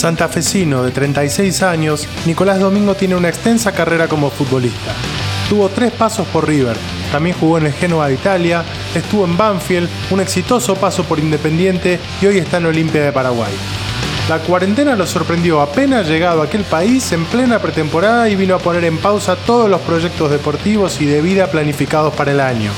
Santafesino de 36 años, Nicolás Domingo tiene una extensa carrera como futbolista. Tuvo tres pasos por River, también jugó en el Genoa de Italia, estuvo en Banfield, un exitoso paso por Independiente y hoy está en Olimpia de Paraguay. La cuarentena lo sorprendió apenas llegado a aquel país en plena pretemporada y vino a poner en pausa todos los proyectos deportivos y de vida planificados para el año.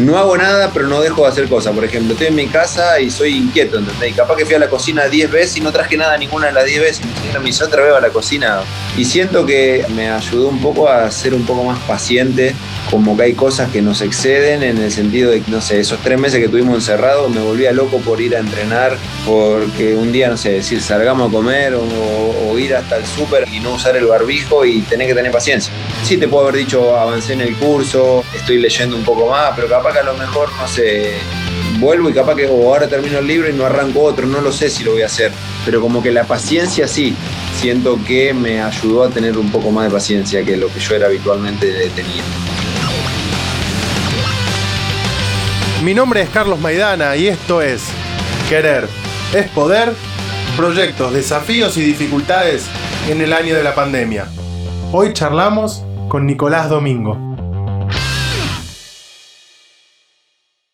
No hago nada, pero no dejo de hacer cosas. Por ejemplo, estoy en mi casa y soy inquieto, ¿entendés? Y capaz que fui a la cocina 10 veces y no traje nada ninguna de las 10 veces. Y me hizo otra vez a la cocina. Y siento que me ayudó un poco a ser un poco más paciente como que hay cosas que nos exceden en el sentido de no sé, esos tres meses que tuvimos encerrados me volvía loco por ir a entrenar, porque un día, no sé, decir salgamos a comer o, ir hasta el súper y no usar el barbijo y tener que tener paciencia. Sí, te puedo haber dicho, avancé en el curso, estoy leyendo un poco más, pero capaz que a lo mejor, no sé, vuelvo y capaz que ahora termino el libro y no arranco otro, no lo sé si lo voy a hacer, pero como que la paciencia sí, siento que me ayudó a tener un poco más de paciencia que lo que yo era habitualmente tenía. Mi nombre es Carlos Maidana y esto es Querer es Poder, proyectos, desafíos y dificultades en el año de la pandemia. Hoy charlamos con Nicolás Domingo.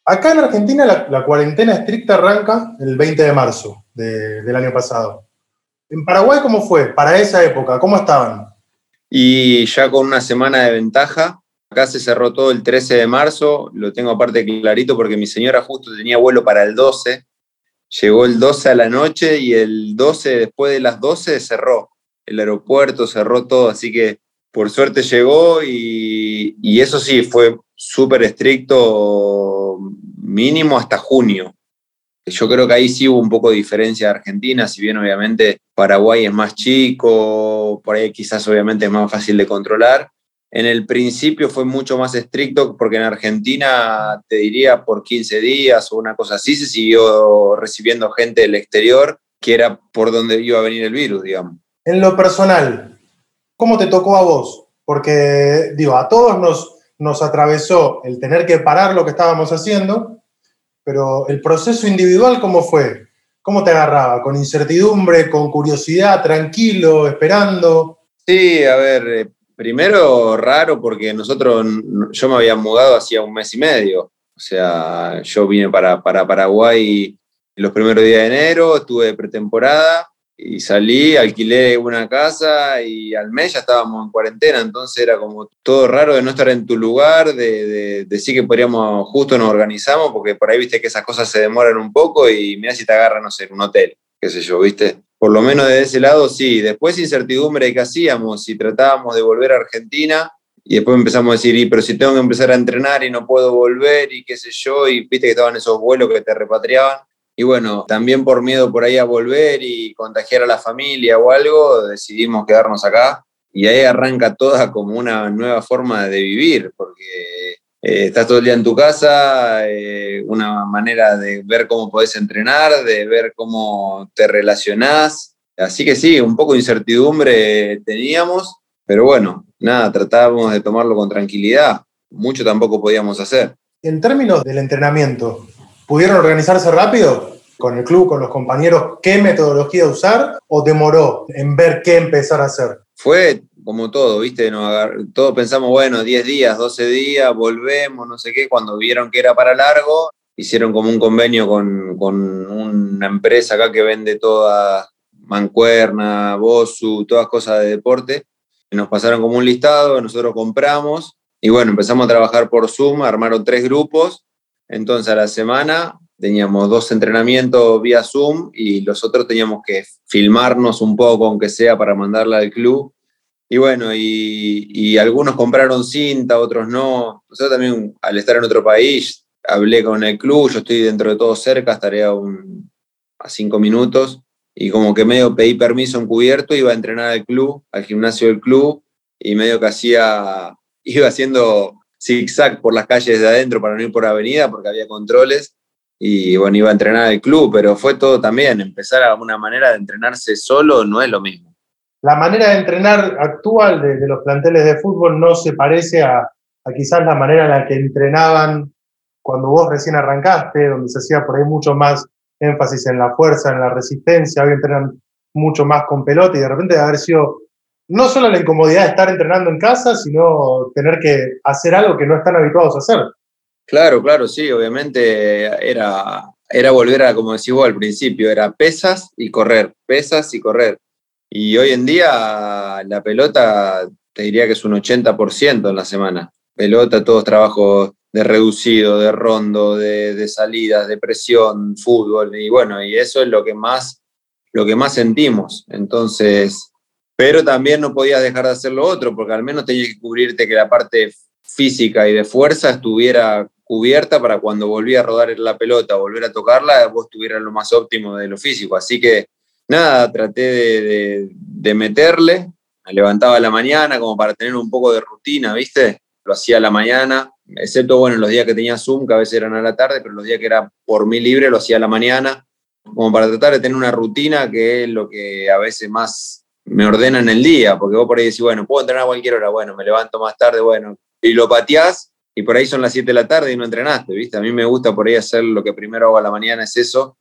Acá en Argentina la, cuarentena estricta arranca el 20 de marzo del año pasado. ¿En Paraguay cómo fue? Para esa época, ¿cómo estaban? Y ya con una semana de ventaja, Acá se cerró todo el 13 de marzo, lo tengo aparte clarito porque mi señora justo tenía vuelo para el 12, llegó el 12 a la noche y el 12 después de las 12 cerró, el aeropuerto cerró todo, así que por suerte llegó y, y eso sí, fue súper estricto, mínimo hasta junio. Yo creo que ahí sí hubo un poco de diferencia de Argentina, si bien obviamente Paraguay es más chico, por ahí quizás obviamente es más fácil de controlar, en el principio fue mucho más estricto porque en Argentina, te diría, por 15 días o una cosa así, se siguió recibiendo gente del exterior, que era por donde iba a venir el virus, digamos. En lo personal, ¿cómo te tocó a vos? Porque, digo, a todos nos, nos atravesó el tener que parar lo que estábamos haciendo, pero el proceso individual, ¿cómo fue? ¿Cómo te agarraba? ¿Con incertidumbre, con curiosidad, tranquilo, esperando? Sí, a ver, eh, Primero, raro porque nosotros, yo me había mudado hacía un mes y medio. O sea, yo vine para, para Paraguay los primeros días de enero, estuve de pretemporada y salí, alquilé una casa y al mes ya estábamos en cuarentena, entonces era como todo raro de no estar en tu lugar, de, decir que podríamos, justo nos organizamos, porque por ahí viste que esas cosas se demoran un poco y mira si te agarran, no sé, un hotel, qué sé yo, viste por lo menos de ese lado sí. Después incertidumbre de qué hacíamos, si tratábamos de volver a Argentina y después empezamos a decir, y, pero si tengo que empezar a entrenar y no puedo volver y qué sé yo, y viste que estaban esos vuelos que te repatriaban. Y bueno, también por miedo por ahí a volver y contagiar a la familia o algo, decidimos quedarnos acá. Y ahí arranca toda como una nueva forma de vivir, porque eh, estás todo el día en tu casa, eh, una manera de ver cómo podés entrenar, de ver cómo te relacionás. Así que sí, un poco de incertidumbre teníamos, pero bueno, nada, tratábamos de tomarlo con tranquilidad. Mucho tampoco podíamos hacer. En términos del entrenamiento, ¿pudieron organizarse rápido con el club, con los compañeros, qué metodología usar o demoró en ver qué empezar a hacer? Fue como todo, ¿viste? todos pensamos, bueno, 10 días, 12 días, volvemos, no sé qué. Cuando vieron que era para largo, hicieron como un convenio con, una empresa acá que vende toda mancuerna, bosu, todas cosas de deporte. Nos pasaron como un listado, nosotros compramos y bueno, empezamos a trabajar por Zoom, armaron tres grupos. Entonces a la semana teníamos dos entrenamientos vía Zoom y los otros teníamos que filmarnos un poco, aunque sea para mandarla al club y bueno, y, algunos compraron cinta, otros no. Nosotros también, al estar en otro país, hablé con el club, yo estoy dentro de todo cerca, estaré a, a cinco minutos, y como que medio pedí permiso encubierto, iba a entrenar al club, al gimnasio del club, y medio que hacía, iba haciendo zigzag por las calles de adentro para no ir por avenida, porque había controles, y bueno, iba a entrenar al club, pero fue todo también, empezar a una manera de entrenarse solo no es lo mismo. La manera de entrenar actual de, los planteles de fútbol no se parece a, quizás la manera en la que entrenaban cuando vos recién arrancaste, donde se hacía por ahí mucho más énfasis en la fuerza, en la resistencia, hoy entrenan mucho más con pelota y de repente haber sido no solo la incomodidad de estar entrenando en casa, sino tener que hacer algo que no están habituados a hacer. Claro, claro, sí, obviamente era, era volver a, como decís vos al principio, era pesas y correr, pesas y correr. Y hoy en día la pelota te diría que es un 80% en la semana. Pelota, todos trabajos de reducido, de rondo, de, de, salidas, de presión, fútbol, y bueno, y eso es lo que más, lo que más sentimos. Entonces, pero también no podías dejar de hacer lo otro, porque al menos tenías que cubrirte que la parte física y de fuerza estuviera cubierta para cuando volvía a rodar la pelota, volver a tocarla, vos tuvieras lo más óptimo de lo físico. Así que nada, traté de, de, meterle, me levantaba a la mañana como para tener un poco de rutina, ¿viste? Lo hacía a la mañana, excepto, bueno, los días que tenía Zoom, que a veces eran a la tarde, pero los días que era por mí libre lo hacía a la mañana, como para tratar de tener una rutina que es lo que a veces más me ordenan el día, porque vos por ahí decís, bueno, puedo entrenar a cualquier hora, bueno, me levanto más tarde, bueno, y lo pateás y por ahí son las 7 de la tarde y no entrenaste, ¿viste? A mí me gusta por ahí hacer lo que primero hago a la mañana, es eso,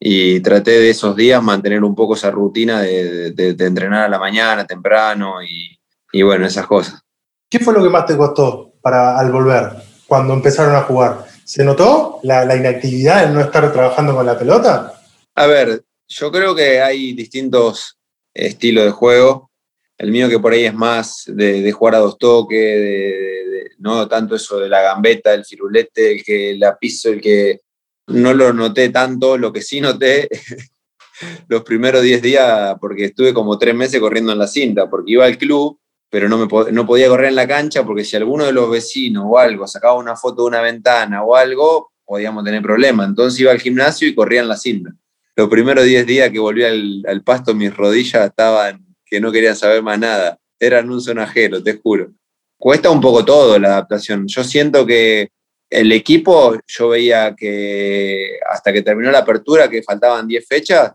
y traté de esos días mantener un poco esa rutina de, de, entrenar a la mañana, temprano, y, y, bueno, esas cosas. ¿Qué fue lo que más te costó para, al volver, cuando empezaron a jugar? ¿Se notó la, la inactividad, el no estar trabajando con la pelota? A ver, yo creo que hay distintos estilo de juego. El mío que por ahí es más de, jugar a dos toques, no tanto eso de la gambeta, el firulete, el que la piso, el que no lo noté tanto, lo que sí noté los primeros 10 días, porque estuve como tres meses corriendo en la cinta, porque iba al club, pero no, me, no podía correr en la cancha, porque si alguno de los vecinos o algo sacaba una foto de una ventana o algo, podíamos tener problemas. Entonces iba al gimnasio y corría en la cinta los primeros 10 días que volví al, pasto, mis rodillas estaban que no querían saber más nada. Eran un sonajero, te juro. Cuesta un poco todo la adaptación. Yo siento que el equipo, yo veía que hasta que terminó la apertura, que faltaban 10 fechas,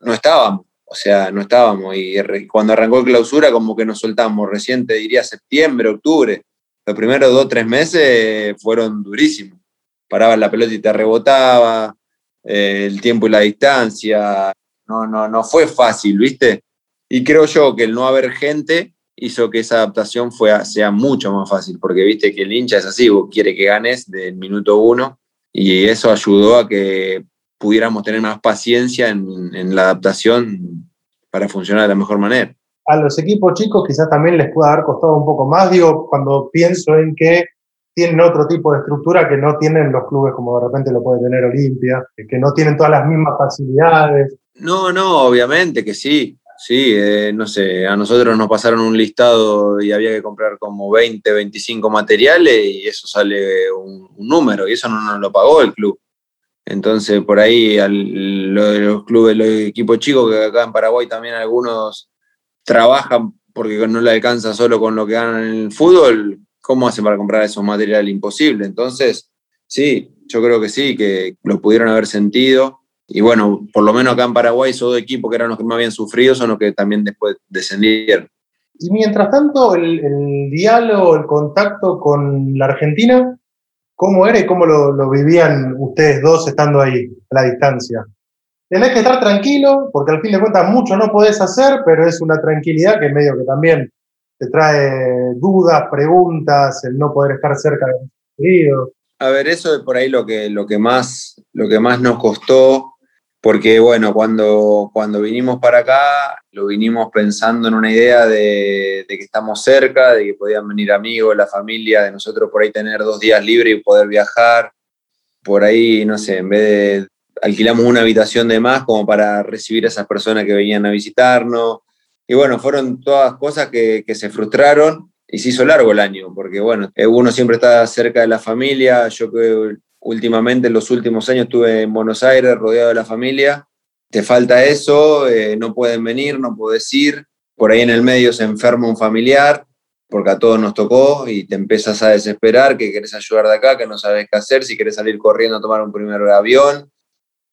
no estábamos. O sea, no estábamos. Y cuando arrancó clausura, como que nos soltamos. Reciente diría septiembre, octubre. Los primeros dos, tres meses fueron durísimos. Paraba la pelota y te rebotaba eh, el tiempo y la distancia, no, no, no fue fácil, ¿viste? Y creo yo que el no haber gente hizo que esa adaptación fue, sea mucho más fácil, porque viste que el hincha es así, vos quiere que ganes del minuto uno, y eso ayudó a que pudiéramos tener más paciencia en, en la adaptación para funcionar de la mejor manera. A los equipos chicos quizás también les pueda haber costado un poco más, digo, cuando pienso en que tienen otro tipo de estructura que no tienen los clubes como de repente lo puede tener Olimpia, que no tienen todas las mismas facilidades. No, no, obviamente que sí. Sí, eh, no sé, a nosotros nos pasaron un listado y había que comprar como 20, 25 materiales y eso sale un, número y eso no nos lo pagó el club. Entonces, por ahí los clubes, los equipos chicos, que acá en Paraguay también algunos trabajan porque no le alcanza solo con lo que ganan en el fútbol, ¿cómo hacen para comprar esos materiales? Imposible. Entonces, sí, yo creo que sí, que lo pudieron haber sentido. Y bueno, por lo menos acá en Paraguay, esos dos equipos que eran los que más habían sufrido son los que también después descendieron. Y mientras tanto, el, diálogo, el contacto con la Argentina, ¿cómo era y cómo lo, lo, vivían ustedes dos estando ahí, a la distancia? Tenés que estar tranquilo, porque al fin de cuentas mucho no podés hacer, pero es una tranquilidad que medio que también te trae dudas, preguntas, el no poder estar cerca de los queridos. A ver, eso es por ahí lo que, lo que, más, lo que más nos costó, porque bueno, cuando, cuando vinimos para acá, lo vinimos pensando en una idea de, que estamos cerca, de que podían venir amigos, la familia, de nosotros por ahí tener dos días libres y poder viajar. Por ahí, no sé, en vez de alquilamos una habitación de más como para recibir a esas personas que venían a visitarnos y bueno, fueron todas cosas que, se frustraron y se hizo largo el año, porque bueno, eh, uno siempre está cerca de la familia. Yo que últimamente, en los últimos años, estuve en Buenos Aires rodeado de la familia. Te falta eso, eh, no pueden venir, no puedes ir. Por ahí en el medio se enferma un familiar, porque a todos nos tocó y te empiezas a desesperar, que querés ayudar de acá, que no sabes qué hacer, si querés salir corriendo a tomar un primer avión.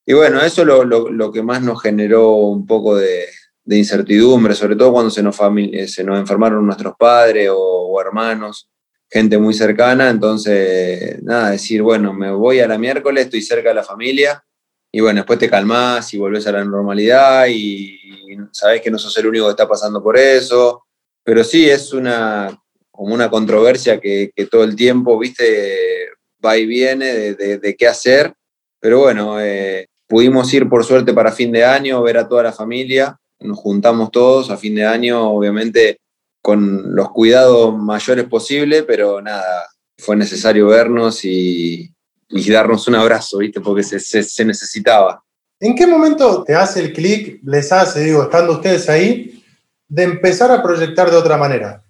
Y bueno, eso es lo, lo que más nos generó un poco de, de incertidumbre, sobre todo cuando se nos, eh, se nos enfermaron nuestros padres o, hermanos, gente muy cercana, entonces, nada, decir, bueno, me voy a la miércoles, estoy cerca de la familia y bueno, después te calmás y volvés a la normalidad y, sabés que no sos el único que está pasando por eso. Pero sí, es una, como una controversia que, todo el tiempo, viste, va y viene de, qué hacer. Pero bueno, eh, pudimos ir por suerte para fin de año, ver a toda la familia. Nos juntamos todos a fin de año, obviamente con los cuidados mayores posibles, pero nada, fue necesario vernos y, y darnos un abrazo, ¿viste? Porque se, se, necesitaba. ¿En qué momento te hace el clic, les hace, digo, estando ustedes ahí, de empezar a proyectar de otra manera?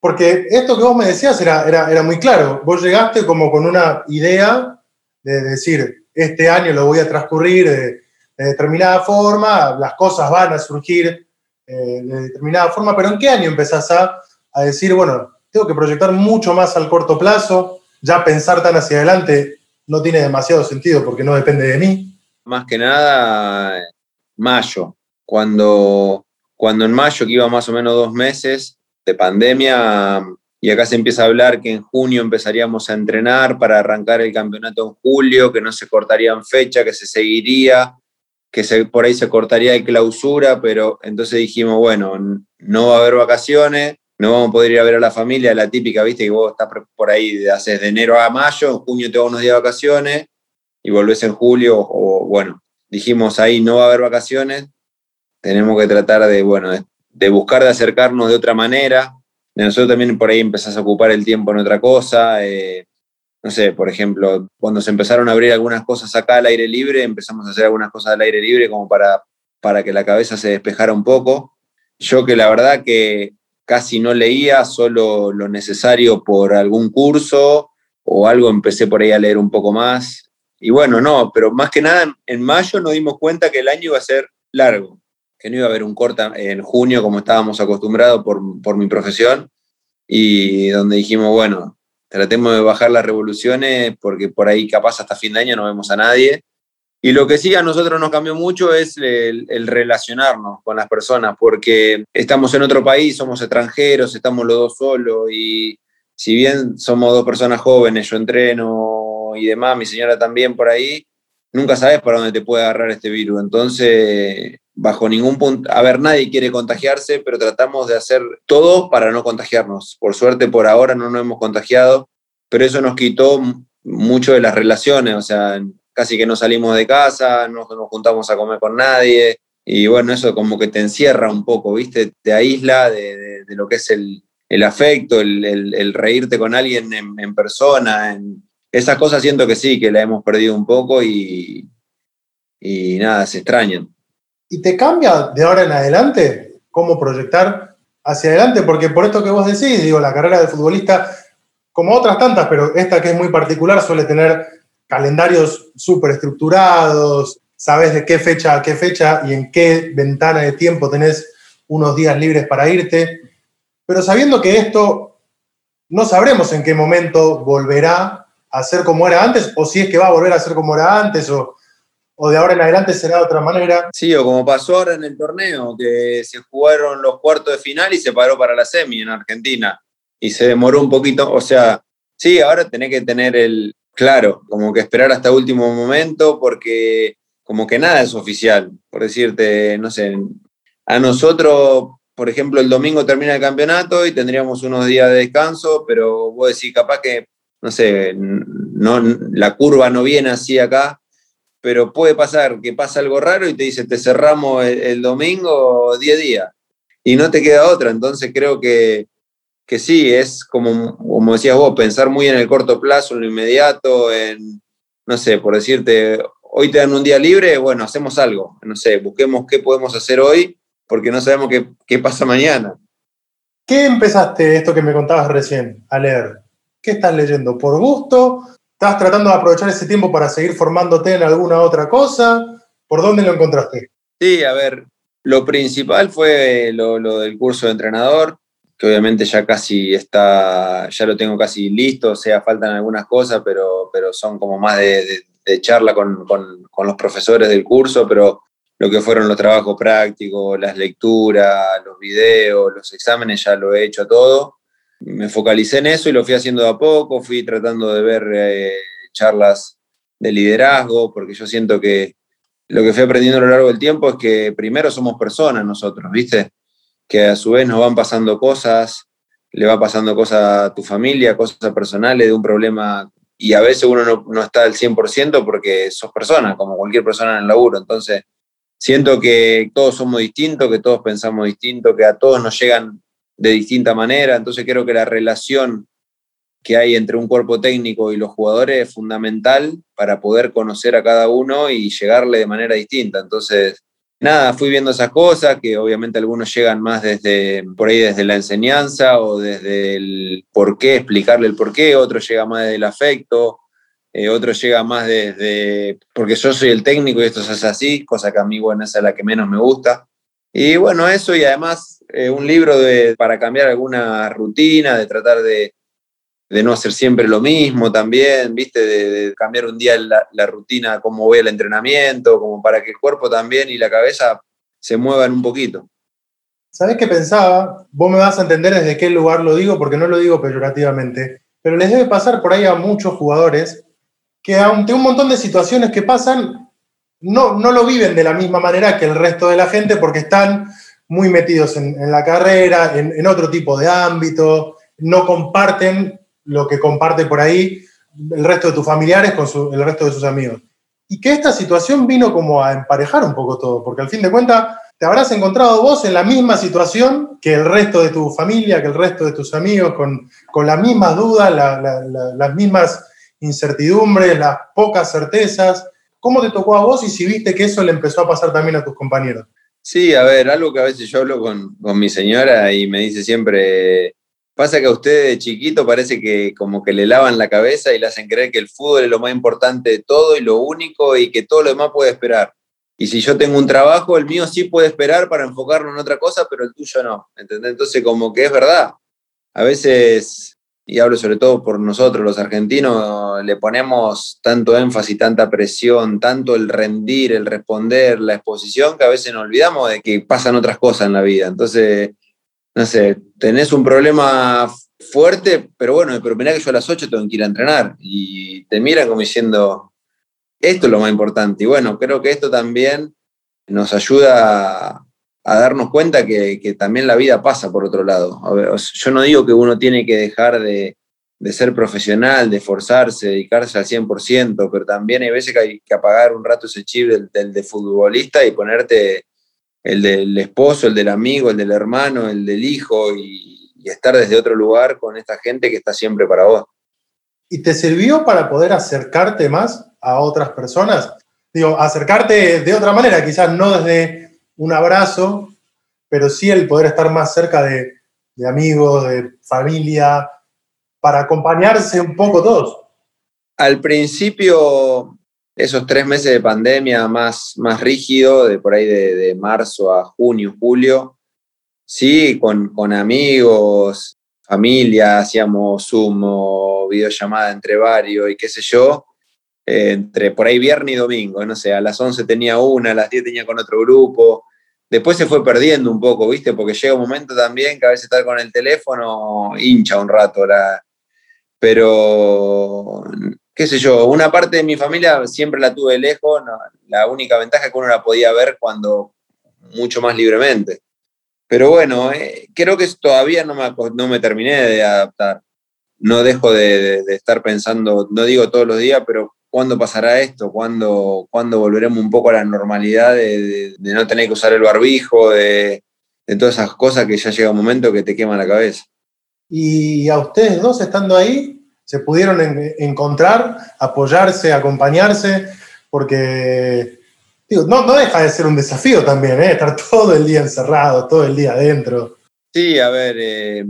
Porque esto que vos me decías era, era, era muy claro. Vos llegaste como con una idea de decir, este año lo voy a transcurrir de, determinada forma, las cosas van a surgir eh, de determinada forma, pero ¿en qué año empezás a, a decir, bueno, tengo que proyectar mucho más al corto plazo, ya pensar tan hacia adelante no tiene demasiado sentido porque no depende de mí. Más que nada, mayo, cuando, cuando en mayo, que iba más o menos dos meses de pandemia, y acá se empieza a hablar que en junio empezaríamos a entrenar para arrancar el campeonato en julio, que no se cortaría en fecha, que se seguiría, que se, por ahí se cortaría de clausura, pero entonces dijimos, bueno, no va a haber vacaciones, no vamos a poder ir a ver a la familia, la típica, viste, que vos estás por ahí, haces de enero a mayo, en junio te vas unos días de vacaciones y volvés en julio, o bueno, dijimos ahí no va a haber vacaciones, tenemos que tratar de, bueno, de, buscar de acercarnos de otra manera. Nosotros también por ahí empezás a ocupar el tiempo en otra cosa. Eh, no sé, por ejemplo, cuando se empezaron a abrir algunas cosas acá al aire libre, empezamos a hacer algunas cosas al aire libre como para, para que la cabeza se despejara un poco. Yo que la verdad que casi no leía, solo lo necesario por algún curso o algo, empecé por ahí a leer un poco más. Y bueno, no, pero más que nada en mayo nos dimos cuenta que el año iba a ser largo, que no iba a haber un corta en junio como estábamos acostumbrados por, por mi profesión, y donde dijimos, bueno, tratemos de bajar las revoluciones porque por ahí capaz hasta fin de año no vemos a nadie y lo que sí a nosotros nos cambió mucho es el, relacionarnos con las personas, porque estamos en otro país, somos extranjeros, estamos los dos solos y si bien somos dos personas jóvenes, yo entreno y demás, mi señora también por ahí, nunca sabes para dónde te puede agarrar este virus. Entonces, bajo ningún punto, a ver, nadie quiere contagiarse, pero tratamos de hacer todo para no contagiarnos. Por suerte, por ahora no nos hemos contagiado, pero eso nos quitó mucho de las relaciones, o sea, casi que no salimos de casa, no nos juntamos a comer con nadie. Y bueno, eso como que te encierra un poco, ¿viste? Te aísla de, de, lo que es el, el afecto, el, el, reírte con alguien en, persona. Esas cosas siento que sí, que la hemos perdido un poco y, y nada, se extrañan. ¿Y te cambia de ahora en adelante cómo proyectar hacia adelante? Porque por esto que vos decís, digo, la carrera de futbolista, como otras tantas, pero esta que es muy particular, suele tener calendarios súper estructurados, sabes de qué fecha a qué fecha y en qué ventana de tiempo tenés unos días libres para irte, pero sabiendo que esto no sabremos en qué momento volverá a ser como era antes, o si es que va a volver a ser como era antes, o, o de ahora en adelante será de otra manera. Sí, o como pasó ahora en el torneo, que se jugaron los cuartos de final y se paró para la semi en Argentina, y se demoró un poquito, o sea, sí, ahora tenés que tener el, Claro, como que esperar hasta último momento porque como que nada es oficial. Por decirte, no sé, a nosotros, por ejemplo, el domingo termina el campeonato y tendríamos unos días de descanso, pero vos decís capaz que, no sé, no, la curva no viene así acá, pero puede pasar que pasa algo raro y te dice, te cerramos el, domingo 10 días y no te queda otra. Entonces creo que que sí, es como, como decías vos, pensar muy en el corto plazo, en lo inmediato, en, no sé, por decirte, hoy te dan un día libre, bueno, hacemos algo, no sé, busquemos qué podemos hacer hoy, porque no sabemos qué, qué pasa mañana. ¿Qué empezaste esto que me contabas recién a leer? ¿Qué estás leyendo? ¿Por gusto? ¿Estás tratando de aprovechar ese tiempo para seguir formándote en alguna otra cosa? ¿Por dónde lo encontraste? Sí, a ver, lo principal fue lo, lo del curso de entrenador que obviamente ya casi está, ya lo tengo casi listo, o sea, faltan algunas cosas, pero, pero son como más de, charla con, con, los profesores del curso, pero lo que fueron los trabajos prácticos, las lecturas, los videos, los exámenes, ya lo he hecho todo. Me focalicé en eso y lo fui haciendo de a poco, fui tratando de ver eh, charlas de liderazgo, porque yo siento que, lo que fui aprendiendo a lo largo del tiempo es que primero somos personas nosotros, ¿viste? Que a su vez nos van pasando cosas, le va pasando cosas a tu familia, cosas personales de un problema y a veces uno no, no está al 100% porque sos persona, como cualquier persona en el laburo. Entonces, siento que todos somos distintos, que todos pensamos distinto, que a todos nos llegan de distinta manera. Entonces, creo que la relación que hay entre un cuerpo técnico y los jugadores es fundamental para poder conocer a cada uno y llegarle de manera distinta. Entonces, nada, fui viendo esas cosas, que obviamente algunos llegan más desde, por ahí desde la enseñanza o desde el por qué, explicarle el por qué, otro llega más desde el afecto, eh, otro llega más desde, porque yo soy el técnico y esto hace así, cosa que a mí, bueno, es la que menos me gusta. Y bueno, eso y además eh, un libro de, para cambiar alguna rutina, de tratar de, de no hacer siempre lo mismo también, ¿viste? De, cambiar un día la, rutina, cómo voy al entrenamiento, como para que el cuerpo también y la cabeza se muevan un poquito. ¿Sabés qué pensaba? Vos me vas a entender desde qué lugar lo digo, porque no lo digo peyorativamente, pero les debe pasar por ahí a muchos jugadores que ante un montón de situaciones que pasan, no, no lo viven de la misma manera que el resto de la gente porque están muy metidos en, la carrera, en, otro tipo de ámbito, no comparten lo que comparte por ahí el resto de tus familiares con el resto de sus amigos. Y que esta situación vino como a emparejar un poco todo, porque al fin de cuentas te habrás encontrado vos en la misma situación que el resto de tu familia, que el resto de tus amigos, con, con las mismas dudas, las mismas incertidumbres, las pocas certezas. ¿Cómo te tocó a vos y si viste que eso le empezó a pasar también a tus compañeros? Sí, a ver, algo que a veces yo hablo con, con mi señora y me dice siempre, Pasa que a usted de chiquito parece que como que le lavan la cabeza y le hacen creer que el fútbol es lo más importante de todo y lo único y que todo lo demás puede esperar. Y si yo tengo un trabajo, el mío sí puede esperar para enfocarlo en otra cosa, pero el tuyo no. ¿entendés? Entonces como que es verdad. A veces, y hablo sobre todo por nosotros los argentinos, le ponemos tanto énfasis, tanta presión, tanto el rendir, el responder, la exposición, que a veces nos olvidamos de que pasan otras cosas en la vida. Entonces no sé, tenés un problema fuerte, pero bueno, pero mirá que yo a las 8 tengo que ir a entrenar y te miran como diciendo, esto es lo más importante. Y bueno, creo que esto también nos ayuda a, darnos cuenta que, también la vida pasa por otro lado. yo no digo que uno tiene que dejar de, ser profesional, de esforzarse, dedicarse al 100%, pero también hay veces que hay que apagar un rato ese chip del de futbolista y ponerte el del esposo, el del amigo, el del hermano, el del hijo y, estar desde otro lugar con esta gente que está siempre para vos. ¿Y te sirvió para poder acercarte más a otras personas? Digo, acercarte de otra manera, quizás no desde un abrazo, pero sí el poder estar más cerca de, amigos, de familia, para acompañarse un poco todos. Al principio esos tres meses de pandemia más, más rígido, de por ahí de, marzo a junio, julio, sí, con, con amigos, familia, hacíamos Zoom o videollamada entre varios y qué sé yo, entre por ahí viernes y domingo, no sé, a las 11 tenía una, a las 10 tenía con otro grupo. Después se fue perdiendo un poco, ¿viste? Porque llega un momento también que a veces estar con el teléfono hincha un rato la... Pero qué sé yo, una parte de mi familia siempre la tuve lejos, la única ventaja es que uno la podía ver cuando mucho más libremente. Pero bueno, eh, creo que todavía no me, no me terminé de adaptar. No dejo de, estar pensando, no digo todos los días, pero ¿cuándo pasará esto? ¿Cuándo, ¿cuándo volveremos un poco a la normalidad de, no tener que usar el barbijo, de, de todas esas cosas que ya llega un momento que te quema la cabeza? Y a ustedes dos estando ahí, se pudieron encontrar, apoyarse, acompañarse, porque no, no, deja de ser un desafío también, ¿eh? estar todo el día encerrado, todo el día adentro. Sí, a ver, eh,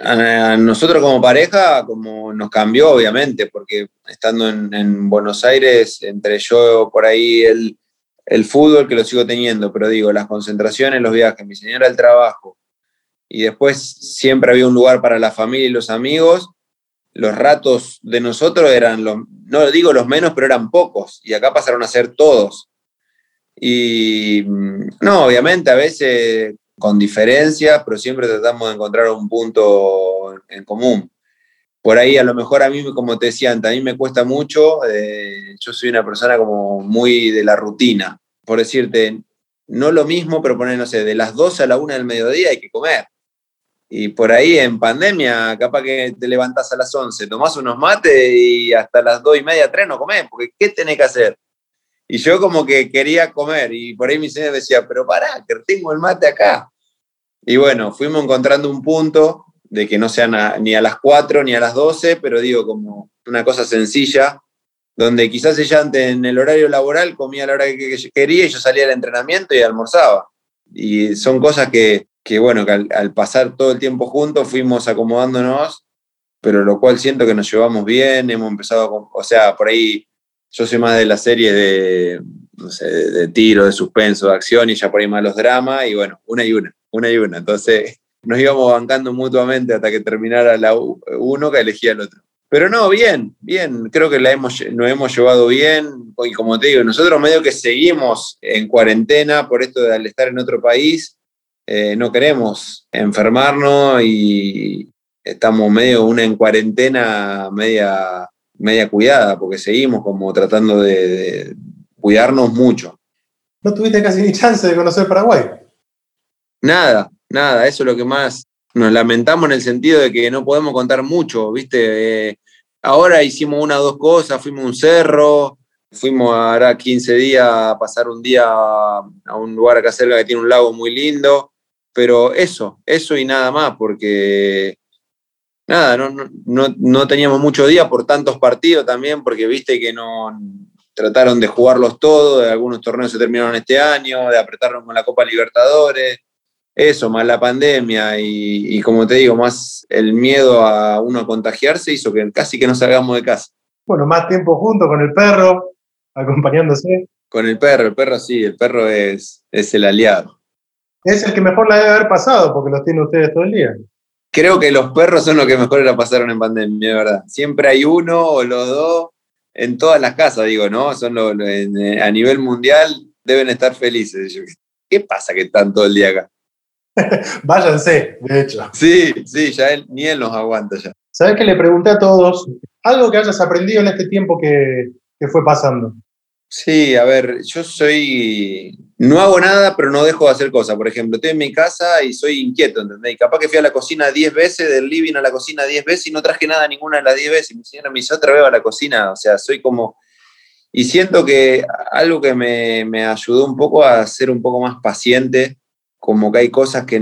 a, nosotros como pareja como nos cambió obviamente, porque estando en, Buenos Aires, entre yo por ahí el, el fútbol que lo sigo teniendo, pero digo, las concentraciones, los viajes, mi señora el trabajo, y después siempre había un lugar para la familia y los amigos, los ratos de nosotros eran, los, no digo los menos, pero eran pocos, y acá pasaron a ser todos. Y mm, no, obviamente a veces con diferencias, pero siempre tratamos de encontrar un punto en común. por ahí a lo mejor a mí, como te decía antes, a mí me cuesta mucho, eh, yo soy una persona como muy de la rutina, por decirte, no lo mismo, pero poner, no sé, de las 12 a la 1 del mediodía hay que comer. Y por ahí en pandemia, capaz que te levantás a las 11, tomás unos mates y hasta las 2 y media, 3 no comés, porque ¿qué tenés que hacer? Y yo como que quería comer y por ahí mi señor decía, pero pará, que tengo el mate acá. Y bueno, fuimos encontrando un punto de que no sean ni a las 4 ni a las 12, pero digo, como una cosa sencilla, donde quizás ella antes en el horario laboral comía a la hora que quería y yo salía al entrenamiento y almorzaba. Y son cosas que, que bueno, que al, pasar todo el tiempo juntos fuimos acomodándonos, pero lo cual siento que nos llevamos bien, hemos empezado, o sea, por ahí yo soy más de la serie de, no sé, de, tiro, de suspenso, de acción y ya por ahí más los dramas y bueno, una y una, una y una. Entonces nos íbamos bancando mutuamente hasta que terminara la uno que elegía el otro. Pero no, bien, bien, creo que la hemos, nos hemos llevado bien y como te digo, nosotros medio que seguimos en cuarentena por esto de al estar en otro país, eh, no queremos enfermarnos y estamos medio una en cuarentena media, media cuidada porque seguimos como tratando de cuidarnos mucho. ¿No tuviste casi ni chance de conocer Paraguay? Nada, nada, eso es lo que más nos lamentamos en el sentido de que no podemos contar mucho, ¿viste? Eh, ahora hicimos una o dos cosas, fuimos a un cerro, fuimos ahora 15 días a pasar un día a un lugar acá cerca que tiene un lago muy lindo, pero eso, eso y nada más, porque nada, no, no, no teníamos mucho día por tantos partidos también, porque viste que no trataron de jugarlos todos, algunos torneos se terminaron este año, de apretarnos con la Copa Libertadores eso, más la pandemia y, como te digo, más el miedo a uno a contagiarse hizo que casi que no salgamos de casa. Bueno, más tiempo junto con el perro, acompañándose. Con el perro, el perro sí, el perro es, es el aliado. Es el que mejor la debe haber pasado porque los tiene ustedes todo el día. Creo que los perros son los que mejor la pasaron en pandemia, verdad. Siempre hay uno o los dos en todas las casas, digo, ¿no? Son a nivel mundial deben estar felices. ¿Qué pasa que están todo el día acá? Váyanse, de hecho. Sí, sí, ya él, ni él nos aguanta ya. ¿Sabes que le pregunté a todos algo que hayas aprendido en este tiempo que, fue pasando? Sí, a ver, yo soy. No hago nada, pero no dejo de hacer cosas. Por ejemplo, estoy en mi casa y soy inquieto, ¿entendés? capaz que fui a la cocina 10 veces, del living a la cocina 10 veces y no traje nada ninguna de las 10 veces. Y mi señora me hizo otra vez a la cocina. O sea, soy como. Y siento que algo que me, me ayudó un poco a ser un poco más paciente como que hay cosas que,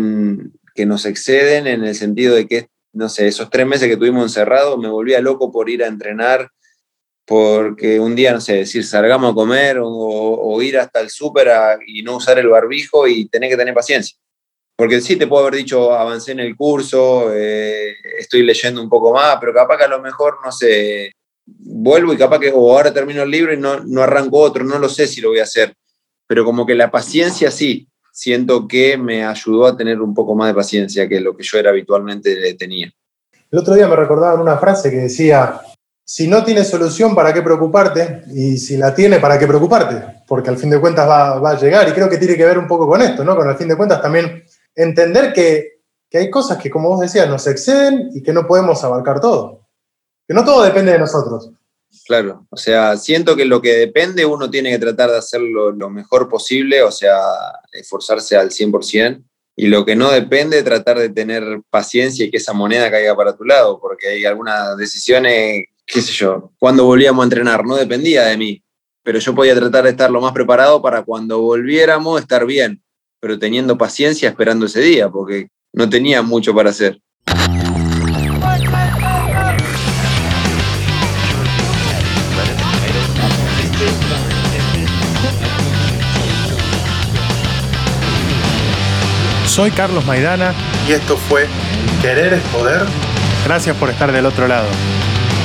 que nos exceden en el sentido de que, no sé, esos tres meses que tuvimos encerrados me volvía loco por ir a entrenar, porque un día, no sé, decir, salgamos a comer o, ir hasta el súper y no usar el barbijo y tener que tener paciencia. Porque sí, te puedo haber dicho, avancé en el curso, eh, estoy leyendo un poco más, pero capaz que a lo mejor, no sé, vuelvo y capaz que o ahora termino el libro y no, no arranco otro, no lo sé si lo voy a hacer. Pero como que la paciencia sí, siento que me ayudó a tener un poco más de paciencia que lo que yo era habitualmente tenía. El otro día me recordaban una frase que decía, si no tiene solución, ¿para qué preocuparte? Y si la tiene, ¿para qué preocuparte? Porque al fin de cuentas va, a llegar y creo que tiene que ver un poco con esto, ¿no? Con al fin de cuentas también entender que, que hay cosas que, como vos decías, nos exceden y que no podemos abarcar todo. Que no todo depende de nosotros. Claro, o sea, siento que lo que depende uno tiene que tratar de hacerlo lo mejor posible, o sea, esforzarse al 100%, y lo que no depende, tratar de tener paciencia y que esa moneda caiga para tu lado, porque hay algunas decisiones, qué sé yo, cuando volvíamos a entrenar no dependía de mí, pero yo podía tratar de estar lo más preparado para cuando volviéramos estar bien, pero teniendo paciencia esperando ese día, porque no tenía mucho para hacer. Soy Carlos Maidana y esto fue Querer es Poder. Gracias por estar del otro lado.